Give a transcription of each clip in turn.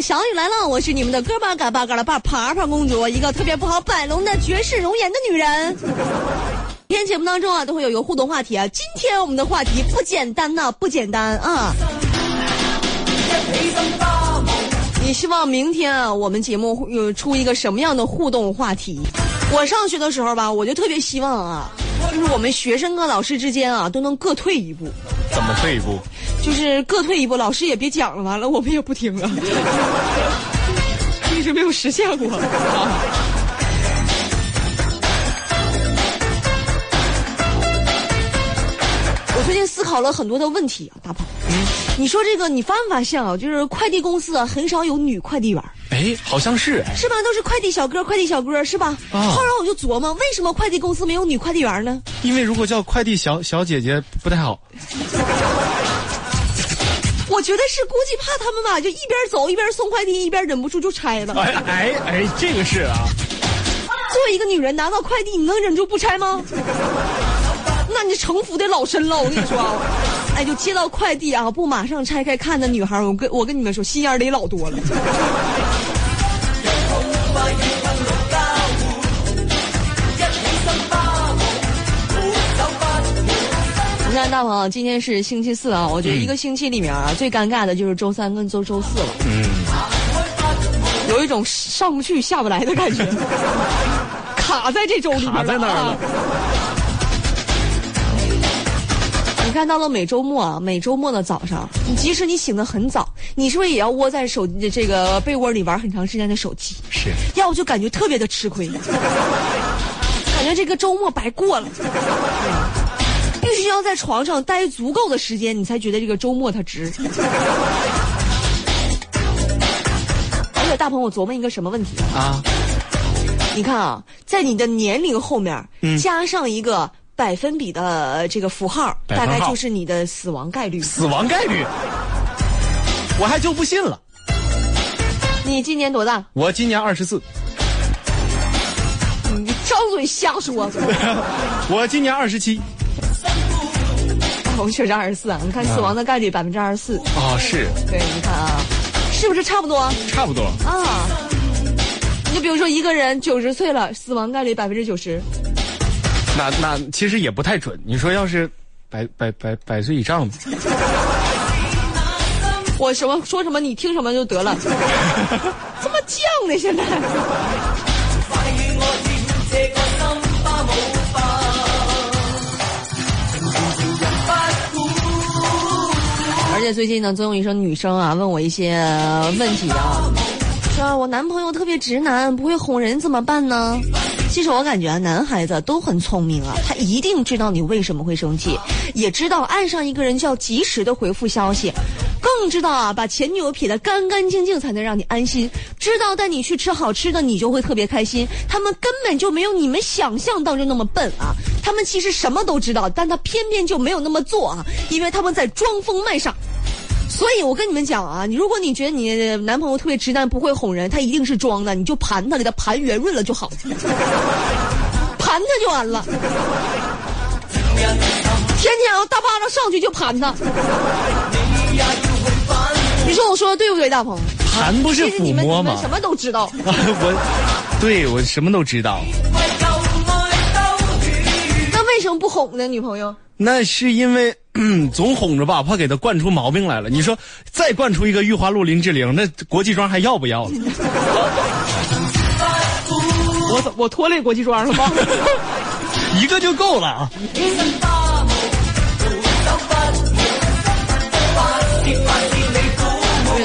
小雨来了，我是你们的哥巴嘎巴嘎拉巴爬爬公主，一个特别不好摆弄的绝世容颜的女人。今天节目当中啊，都会有一个互动话题啊。今天我们的话题不简单呐，不简单啊。你希望明天啊，我们节目有出一个什么样的互动话题？我上学的时候吧，我就特别希望啊，就是我们学生跟老师之间啊，都能各退一步。怎么退一步？就是各退一步，老师也别讲了，完了我们也不听了，一直没有实现过。我最近思考了很多的问题啊，大鹏。嗯，你说这个你发没发现啊？就是快递公司啊，很少有女快递员。哎，好像是。是吧？都是快递小哥，快递小哥是吧？啊。后来我就琢磨，为什么快递公司没有女快递员呢？因为如果叫快递小小姐姐不太好。我觉得是估计怕他们吧，就一边走一边送快递，一边忍不住就拆了。哎哎哎，这个是啊。作为一个女人拿到快递，你能忍住不拆吗？那你城府得老深了，我跟你说。哎，就接到快递啊，不马上拆开看的女孩，我跟我跟你们说，心眼里老多了。你看，大鹏，今天是星期四啊，我觉得一个星期里面啊，最尴尬的就是周三跟周周四了。嗯，有一种上不去下不来的感觉，卡在这周里面卡在那儿了。你看到了每周末啊，每周末的早上，你即使你醒得很早，你是不是也要窝在手这个被窝里玩很长时间的手机？是。要不就感觉特别的吃亏，感觉这个周末白过了。必须要在床上待足够的时间，你才觉得这个周末它值。而且大鹏，我琢磨一个什么问题啊？你看啊，在你的年龄后面加上一个百分比的这个符号，大概就是你的死亡概率。死亡概率？我还就不信了。你今年多大？我今年二十四。你张嘴瞎说。我今年二十七。我确实二十四啊！你看死亡的概率百分之二十四啊，是对，你看啊，是不是差不多？差不多啊。你就比如说一个人九十岁了，死亡概率百分之九十。那那其实也不太准。你说要是百百百百岁以上的，我什么说什么你听什么就得了。这么犟呢？现在。而且最近呢，总有一些女生啊问我一些问题啊，说我男朋友特别直男，不会哄人怎么办呢？其实我感觉啊，男孩子都很聪明啊，他一定知道你为什么会生气，也知道爱上一个人就要及时的回复消息，更知道啊把前女友撇得干干净净才能让你安心，知道带你去吃好吃的你就会特别开心。他们根本就没有你们想象当中那么笨啊，他们其实什么都知道，但他偏偏就没有那么做啊，因为他们在装疯卖傻。所以，我跟你们讲啊，你如果你觉得你男朋友特别直男，不会哄人，他一定是装的，你就盘他，给他盘圆润了就好，盘他就完了。天天啊，大巴掌上去就盘他。你说我说的对不对，大鹏？盘不是抚摸吗？什么都知道。我，对我什么都知道。那为什么不哄呢，女朋友？那是因为。嗯，总哄着吧，怕给他惯出毛病来了。你说，再惯出一个玉花露林志玲，那国际装还要不要了？我我拖累国际装了吗？一个就够了啊！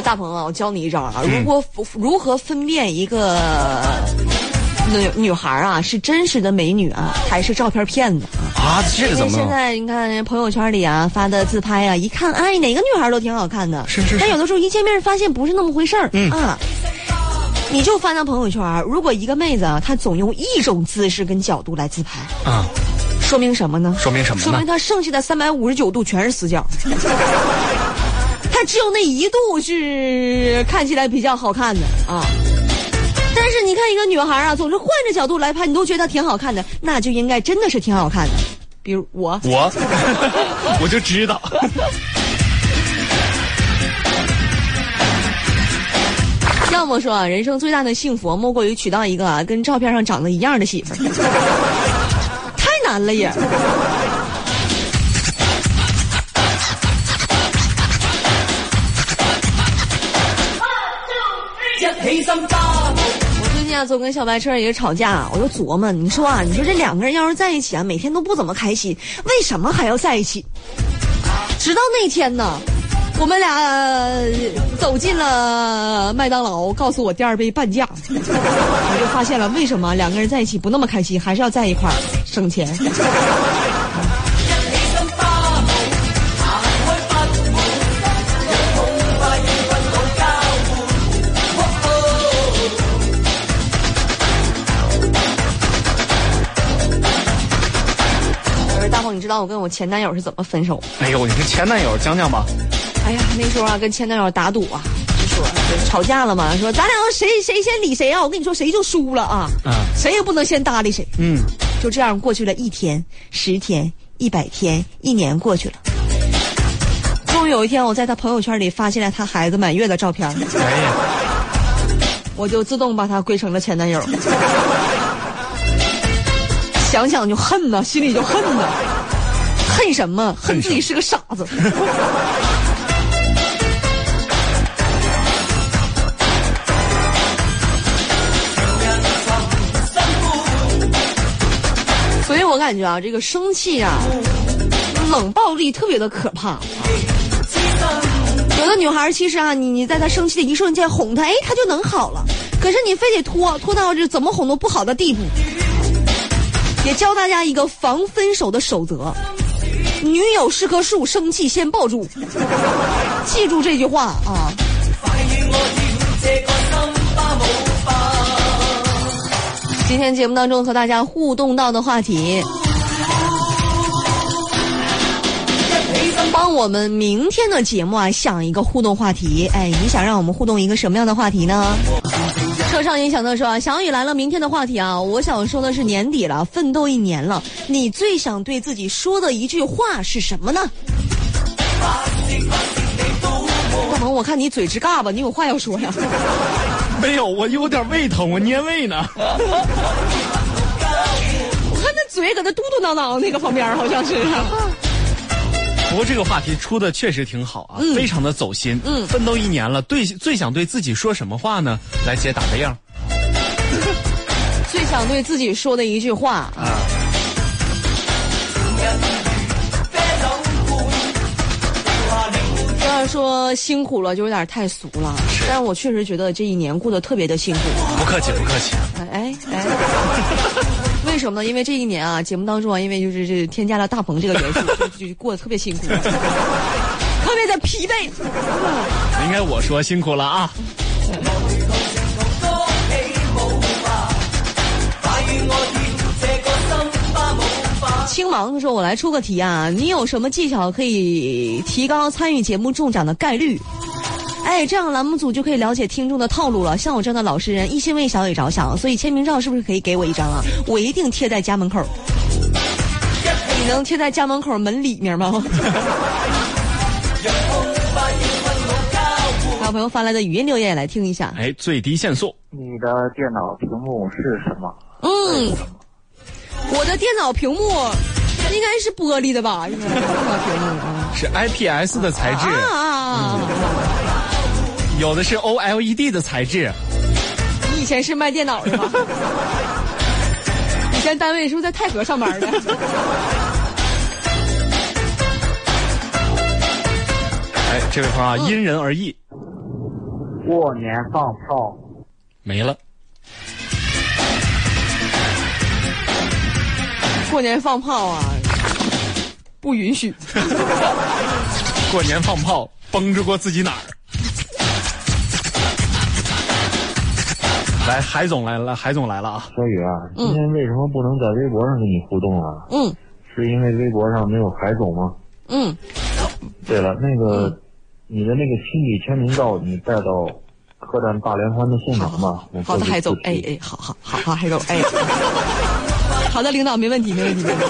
大鹏啊，我教你一招啊，如果如何分辨一个。女女孩啊，是真实的美女啊，还是照片骗子啊？啊，这个怎么？现在你看朋友圈里啊发的自拍啊，一看，哎，哪个女孩都挺好看的。是是。但有的时候一见面发现不是那么回事儿。嗯啊。你就翻到朋友圈，如果一个妹子啊，她总用一种姿势跟角度来自拍啊，说明什么呢？说明什么？说明她剩下的三百五十九度全是死角。她只有那一度是看起来比较好看的啊。但是你看一个女孩啊，总是换着角度来拍，你都觉得她挺好看的，那就应该真的是挺好看的。比如我，我，我就知道。要么说啊，人生最大的幸福莫过于娶到一个啊跟照片上长得一样的媳妇儿，太难了也。总跟小白车也吵架，我就琢磨，你说啊，你说这两个人要是在一起啊，每天都不怎么开心，为什么还要在一起？直到那天呢，我们俩走进了麦当劳，告诉我第二杯半价，我就发现了为什么两个人在一起不那么开心，还是要在一块儿省钱。道我跟我前男友是怎么分手？哎呦，你跟前男友讲讲吧。哎呀，那时候啊，跟前男友打赌啊，就说就吵架了嘛，说咱俩谁谁先理谁啊？我跟你说，谁就输了啊！嗯，谁也不能先搭理谁。嗯，就这样过去了一天、十天、一百天、一年过去了。终于有一天，我在他朋友圈里发现了他孩子满月的照片，哎呀，我就自动把他归成了前男友。想想就恨呐，心里就恨呐，恨什么？恨自己是个傻子。所以我感觉啊，这个生气啊，冷暴力特别的可怕。有的女孩其实啊，你你在她生气的一瞬间哄她，哎，她就能好了。可是你非得拖拖到这怎么哄都不好的地步。也教大家一个防分手的守则：女友是棵树，生气先抱住。记住这句话啊！今天节目当中和大家互动到的话题，帮我们明天的节目啊想一个互动话题。哎，你想让我们互动一个什么样的话题呢？车上音响的说：“小雨来了，明天的话题啊，我想说的是年底了，奋斗一年了，你最想对自己说的一句话是什么呢？”大萌，我看你嘴直嘎巴，你有话要说呀？没有，我有点胃疼，我捏胃呢。我看那嘴搁那嘟嘟囔囔那个旁边，好像是。不过这个话题出的确实挺好啊，嗯非常的走心。嗯奋斗一年了，对最想对自己说什么话呢？来，姐打个样。最想对自己说的一句话啊，要是说辛苦了，就有点太俗了。但是我确实觉得这一年过得特别的辛苦。不客气，不客气。哎哎，为什么呢？因为这一年啊，节目当中啊，因为就是这添加了大鹏这个元素，就就过得特别辛苦，特别的疲惫。应该我说辛苦了啊。青芒他说：“我来出个题啊，你有什么技巧可以提高参与节目中奖的概率？”哎，这样栏目组就可以了解听众的套路了。像我这样的老实人，一心为小雨着想，所以签名照是不是可以给我一张啊？我一定贴在家门口。你能贴在家门口门里面吗？还有朋友发来的语音留言也来听一下。哎，最低限速。你的电脑屏幕是什么？嗯，我的电脑屏幕应该是玻璃的吧？应该是电脑屏幕啊。是 IPS 的材质，啊！有的是 OLED 的材质。你以前是卖电脑的吧？以前单位是不是在泰和上班的？哎，这位朋友啊，因人而异，过年放炮，没了。过年放炮啊，不允许。过年放炮，绷着过自己哪儿？来，海总来了，海总来了啊！小雨啊，今天为什么不能在微博上跟你互动啊？嗯是因为微博上没有海总吗？嗯，对了，那个、你的那个亲笔签名照，你带到客栈大联欢的现场吧。我好的，海总哎哎，好好好好，海总，哎，好的，领导，没问题，没问题，没问题。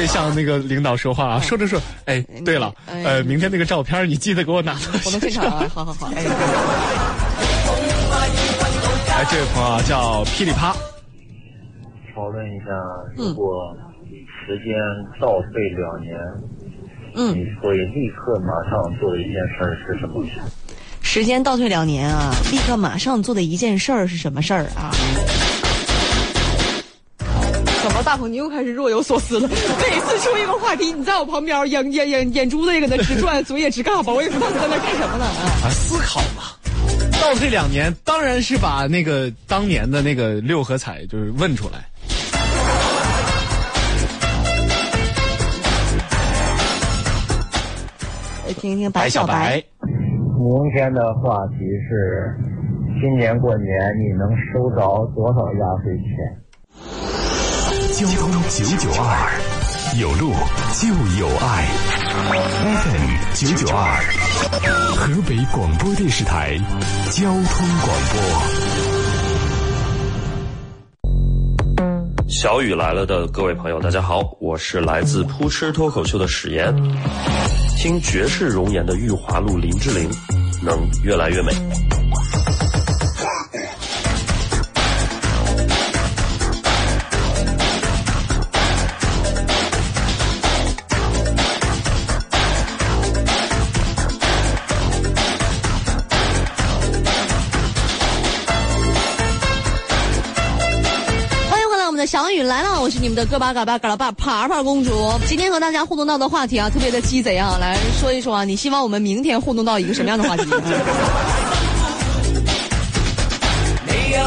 别别像那个领导说话啊，说着说，哎，对了，哎呃，明天那个照片你记得给我拿到。活动现场啊，好好好，哎，哎，这位朋友啊叫噼里啪，讨论一下，如果时间倒退两年，嗯，你会立刻马上做的一件事儿是什么？时间倒退两年啊，立刻马上做的一件事儿是什么事儿啊？大鹏你又开始若有所思了？每次出一个话题，你在我旁边眼眼眼眼珠子也搁那直转，嘴也直嘎巴，我也不知道你在那干什么呢啊！啊，思考嘛。到这两年，当然是把那个当年的那个六合彩就是问出来。来听一听白小白，明天的话题是，今年过年你能收着多少压岁钱？交通九九二，有路就有爱。FM 九九二，河北广播电视台交通广播。小雨来了的各位朋友，大家好，我是来自扑哧脱口秀的史岩。听绝世容颜的玉华路林志玲，能越来越美。来了，我是你们的哥巴嘎巴嘎拉巴爬爬公主。今天和大家互动到的话题啊，特别的鸡贼啊，来说一说啊，你希望我们明天互动到一个什么样的话题？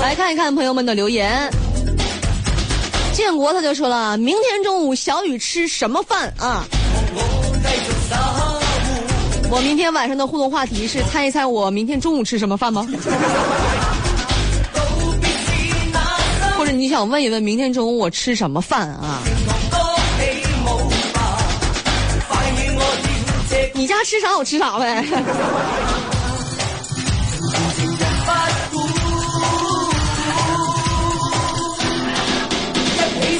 来看一看朋友们的留言。建国他就说了，明天中午小雨吃什么饭啊？我明天晚上的互动话题是猜一猜我明天中午吃什么饭吗？你想问一问明天中午我吃什么饭啊？你家吃啥我吃啥呗。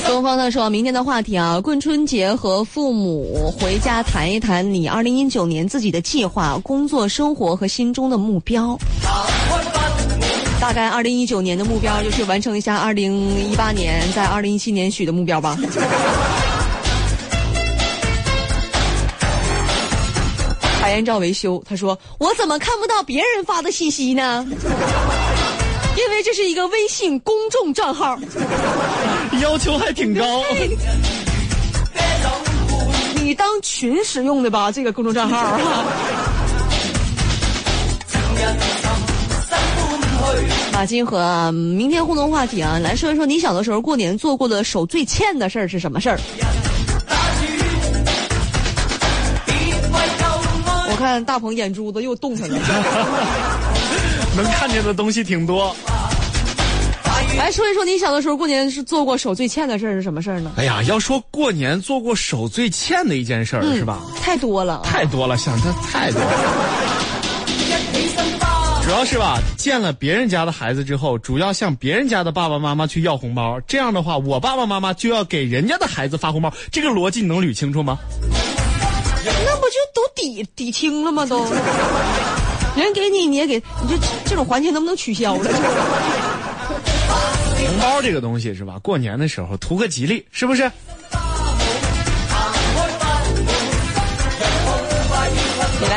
东方他说，明天的话题啊，棍春节和父母回家谈一谈你二零一九年自己的计划、工作、生活和心中的目标。大概二零一九年的目标就是完成一下二零一八年在二零一七年许的目标吧。海燕照维修，他说：“我怎么看不到别人发的信息呢？因为这是一个微信公众账号。”要求还挺高。你当群使用的吧？这个公众账号啊。马金和啊明天互动话题啊，来说一说你小的时候过年做过的手最欠的事儿是什么事儿？我看大鹏眼珠子又动弹了。能看见的东西挺多。来说一说你小的时候过年是做过手最欠的事儿是什么事儿呢？哎呀，要说过年做过手最欠的一件事儿、是吧？太多了啊！太多了，想的太多了。主要是吧，见了别人家的孩子之后，主要向别人家的爸爸妈妈去要红包。这样的话，我爸爸妈妈就要给人家的孩子发红包。这个逻辑你能捋清楚吗？那不就都抵抵清了吗？都，人给你你也给，你这这种环境能不能取消了？红包这个东西是吧？过年的时候图个吉利，是不是？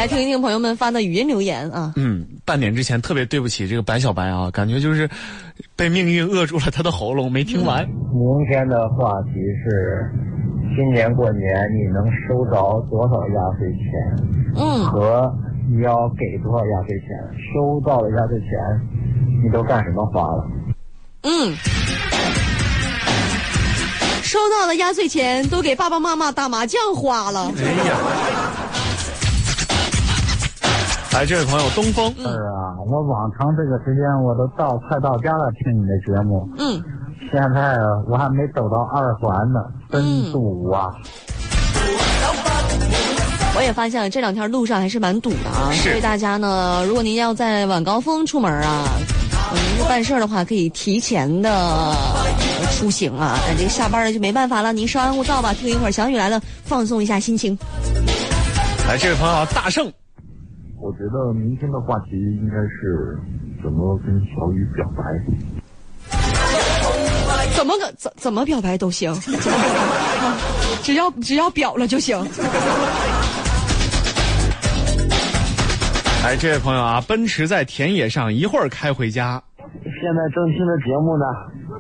来听一听朋友们发的语音留言啊。嗯，半点之前特别对不起这个白小白啊，感觉就是被命运扼住了他的喉咙，没听完。明天的话题是，今年过年你能收着多少压岁钱？嗯，和你要给多少压岁钱？收到的压岁钱，你都干什么花了？嗯，收到的压岁钱都给爸爸妈妈打麻将花了。哎呀，来这位朋友东风，是啊，我往常这个时间我都到快到家了，听你的节目。嗯，现在我还没走到二环呢，真堵啊！我也发现了这两天路上还是蛮堵的啊，是所以大家呢，如果您要在晚高峰出门啊，嗯，办事儿的话，可以提前的出行啊，那这个下班了就没办法了，您稍安勿躁吧，听一会儿小雨来了，放松一下心情。来，这位朋友啊，大圣，我觉得明天的话题应该是怎么跟小雨表白。怎么个怎怎么表白都行，只要只要表了就行。哎，这位朋友啊，奔驰在田野上，一会儿开回家。现在正听着节目呢，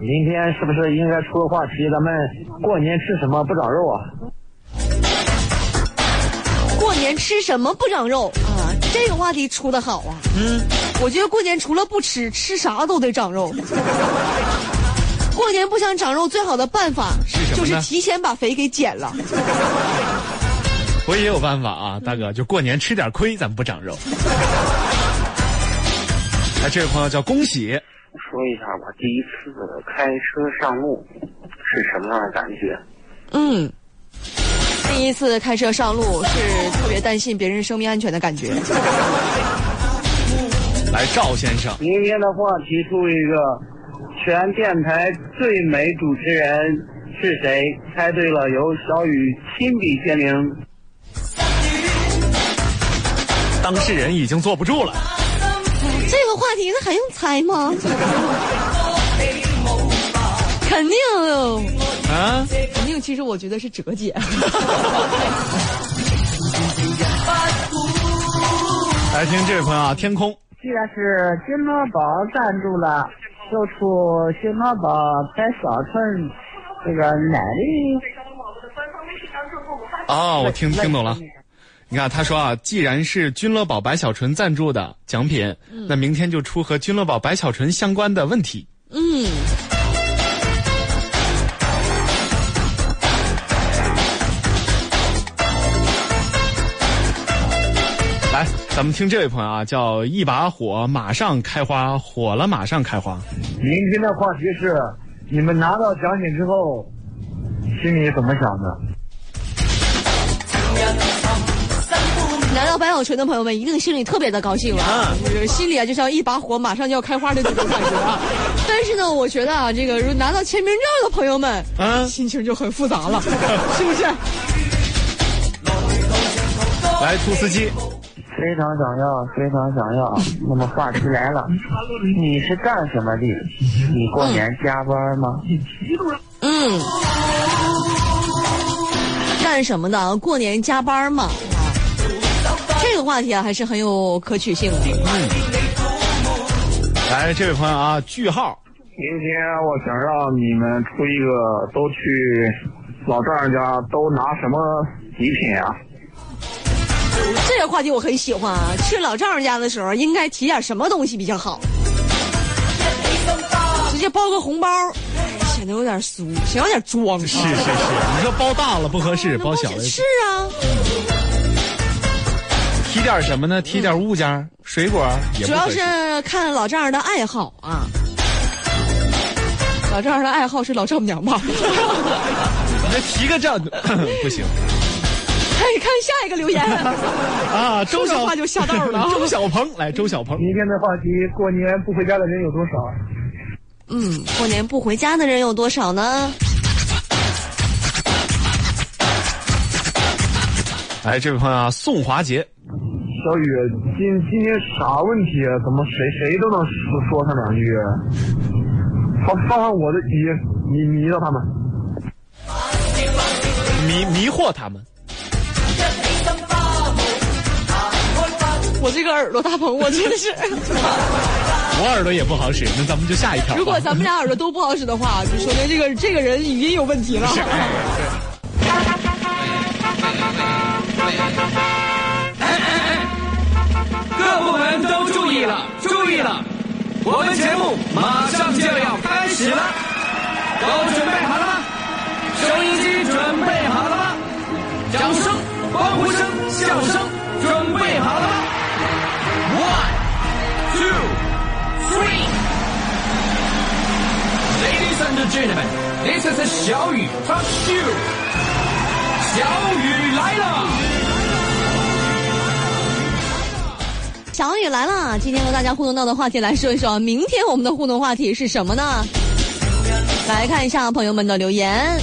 明天是不是应该出个话题？咱们过年吃什么不长肉啊？过年吃什么不长肉啊？这个话题出的好啊！嗯，我觉得过年除了不吃，吃啥都得长肉。过年不想长肉，最好的办法是什么呢就是提前把肥给减了。我也有办法啊，大哥，就过年吃点亏，咱不长肉。哎，这位朋友叫恭喜，说一下我第一次开车上路是什么样的感觉？嗯，第一次开车上路是特别担心别人生命安全的感觉。来赵先生，明天的话题出一个，全电台最美主持人是谁？猜对了，由小雨亲笔签名。当事人已经坐不住了。这个话题那还用猜吗？肯定，啊，肯定。其实我觉得是哲姐。来听这位朋友啊，天空，既然是君乐宝赞助了，就出君乐宝白小纯这个奶绿。哦，我听听懂了。你看，他说啊，既然是君乐宝白小纯赞助的奖品，那明天就出和君乐宝白小纯相关的问题。嗯，来，咱们听这位朋友啊，叫一把火马上开花，火了马上开花。明天的话题是你们拿到奖品之后，心里怎么想的？拿到白小纯的朋友们一定心里特别的高兴啊，就是心里啊就像一把火马上就要开花的这种感觉啊。但是呢，我觉得啊，这个如果拿到签名照的朋友们，嗯心情就很复杂了，是不是？来，兔司机，非常想要，非常想要。那么话题来了，你是干什么的？你过年加班吗？嗯，干什么的？过年加班吗？啊，这个话题啊还是很有可取性的。嗯来，这位朋友啊，句号，明天我想让你们出一个，都去老丈人家都拿什么礼品啊？这个话题我很喜欢啊。去老丈人家的时候，应该提点什么东西比较好？直接包个红包，哎显得有点俗，显得有点装。是是是，你说包大了不合适，包小了是啊，提点什么呢？提点物件，水果主要。是看老丈人的爱好啊。老丈人的爱好是老丈母娘吧？你这提个这 不行哎，看下一个留言，啊！周说小这话就下道了 周小鹏来，周小鹏，明天的话题，过年不回家的人有多少？嗯，过年不回家的人有多少呢？来，这位朋友啊，宋华杰，小雨，今今天啥问题啊？怎么谁谁都能说说上两句？放放上我的题，迷迷到他们。迷迷惑他们。我这个耳朵大鹏，我真的是，我耳朵也不好使，那咱们就下一条吧。如果咱们俩耳朵都不好使的话，就说明这个这个人语音有问题了。是哎各部门都注意了，注意了！我们节目马上就要开始了，都准备好了吗？收音机准备好了吗？掌声、欢呼声、笑声准备好了吗 two, three. Ladies and gentlemen, this is 小雨 Talk Show。小雨来了。小雨来了，今天和大家互动到的话题来说一说，明天我们的互动话题是什么呢？来看一下朋友们的留言。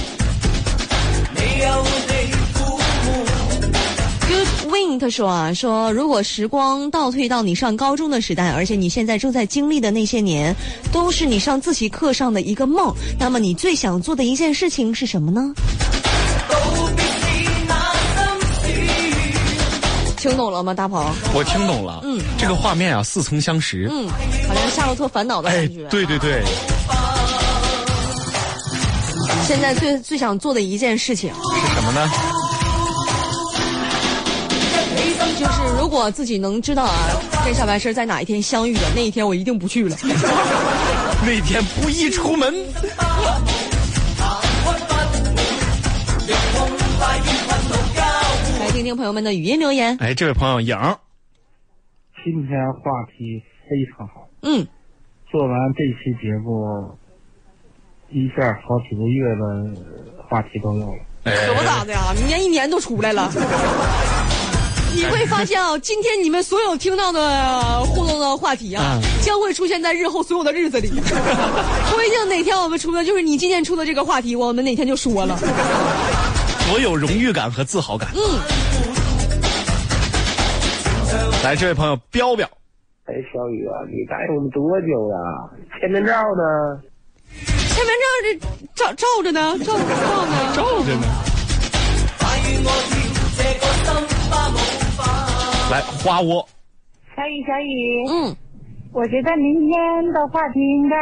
他说啊，说如果时光倒退到你上高中的时代，而且你现在正在经历的那些年，都是你上自习课上的一个梦，那么你最想做的一件事情是什么呢？听懂了吗，大鹏？我听懂了。嗯，这个画面啊，似曾相识。嗯，好像《夏洛特烦恼》的哎感觉。，对对对，现在最最想做的一件事情，是什么呢？就是如果自己能知道啊，跟小白是在哪一天相遇的，那一天我一定不去了。那天不宜出门。来听听朋友们的语音留言。哎，这位朋友影，今天话题非常好，嗯，做完这期节目，一下好几个月的话题都有了。哎可不咋的呀，明年一年都出来了。你会发现啊，今天你们所有听到的互动的话题啊，将会出现在日后所有的日子里。不一定哪天我们出的就是你今天出的这个话题，我们哪天就说了。多有荣誉感和自豪感。嗯，来，这位朋友彪彪，哎，小雨啊，你带我们多久了？签名照呢？签名照这照照着呢，照照呢，照着呢。来，花窝，小雨，小雨，嗯，我觉得明天的话题应该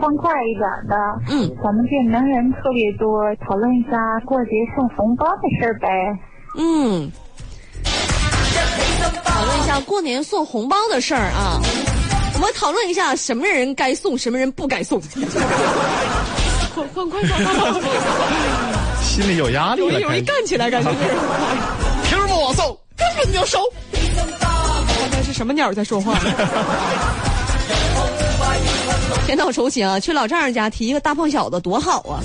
欢快一点的。嗯，咱们这能人特别多，讨论一下过节送红包的事儿呗。嗯，讨论一下过年送红包的事儿啊。我们讨论一下什么人该送，什么人不该送。快快快快！心里有压力了。有一有一干起来，感觉是。凭什么我送，根本就收。刚才是什么鸟在说话？天道酬勤啊，去老丈人家提一个大胖小子多好啊！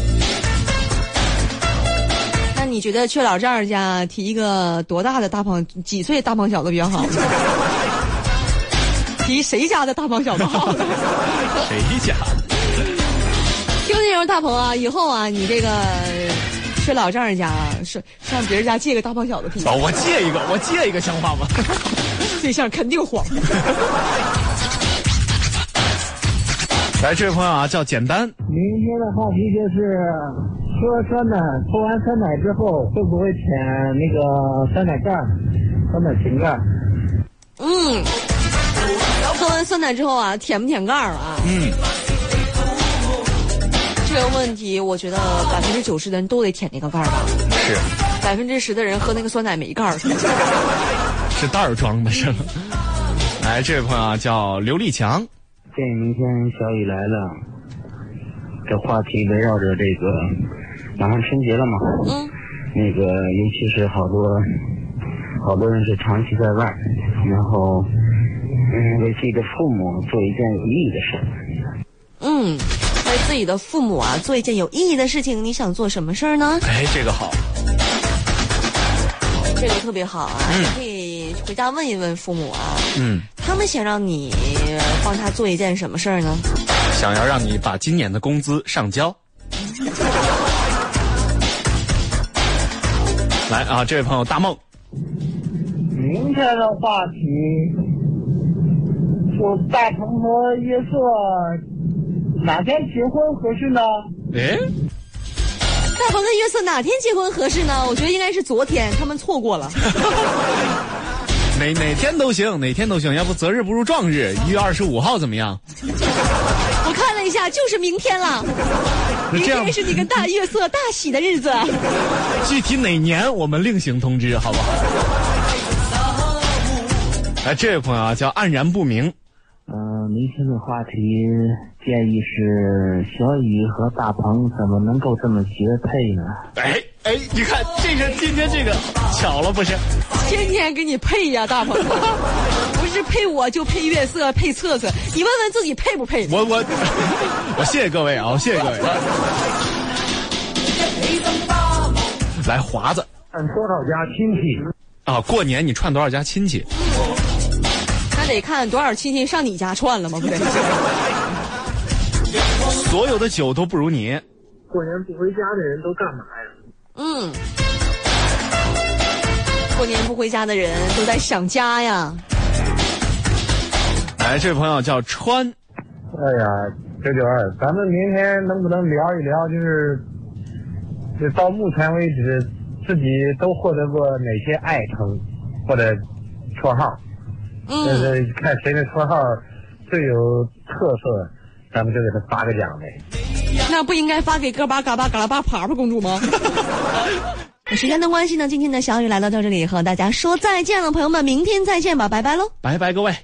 那你觉得去老丈人家提一个多大的大胖几岁大胖小子比较好？提谁家的大胖小子好呢？谁家？听内容大鹏啊，以后啊，你这个去老丈人家啊，是上别人家借个大胖小子提，哦，我借一个，我借一个像话吗？对象肯定慌。来，这位朋友啊，叫简单，明天的话题就是喝酸奶，喝完酸奶之后会不会舔那个酸奶盖儿、酸奶瓶盖？嗯，喝完酸奶之后啊，舔不舔盖儿啊？嗯，这个问题，我觉得百分之九十的人都得舔那个盖儿吧，是百分之十的人喝那个酸奶没盖儿。是袋儿装的是吗？来，这位朋友啊，叫刘立强，建议明天小雨来了，这话题围绕着这个，马上春节了嘛，嗯，那个尤其是好多好多人是长期在外，然后嗯为自己的父母做一件有意义的事儿。嗯，为自己的父母啊做一件有意义的事情，你想做什么事儿呢？哎，这个好，这个特别好啊，嗯你可以回家问一问父母啊，嗯，他们想让你帮他做一件什么事儿呢？想要让你把今年的工资上交。来啊，这位朋友大梦，明天的话题就大鹏和约瑟哪天结婚合适呢？哎，大鹏跟约瑟哪天结婚合适呢？我觉得应该是昨天，他们错过了。哪哪天都行，哪天都行，要不择日不如撞日，一月二十五号怎么样？我看了一下，就是明天了。明那这样天是你跟大月色大喜的日子。具体哪年我们另行通知，好不好？哎，这位朋友啊，叫黯然不明，嗯、明天的话题建议是小雨和大鹏怎么能够这么绝配呢？哎哎，你看这个今天这个巧了不是？天天给你配呀，大鹏，不是配我就配月色，配策策，你问问自己配不配？我我我谢谢各位啊，我谢谢各位。来华子看多少家亲戚？啊，过年你串多少家亲戚？那得看多少亲戚上你家串了吗？不得。所有的酒都不如你。过年不回家的人都干嘛呀？嗯，过年不回家的人都在想家呀。来，这位朋友叫川，哎呀，九九二，咱们明天能不能聊一聊，就是，就到目前为止自己都获得过哪些爱称或者绰号？就嗯，是看谁的绰号最有特色，咱们就给他发个奖呗。那不应该发给哥巴嘎巴嘎拉巴爬爬公主吗？时间的关系呢，今天的小雨来到到这里，和大家说再见了，朋友们，明天再见吧，拜拜喽。拜拜各位。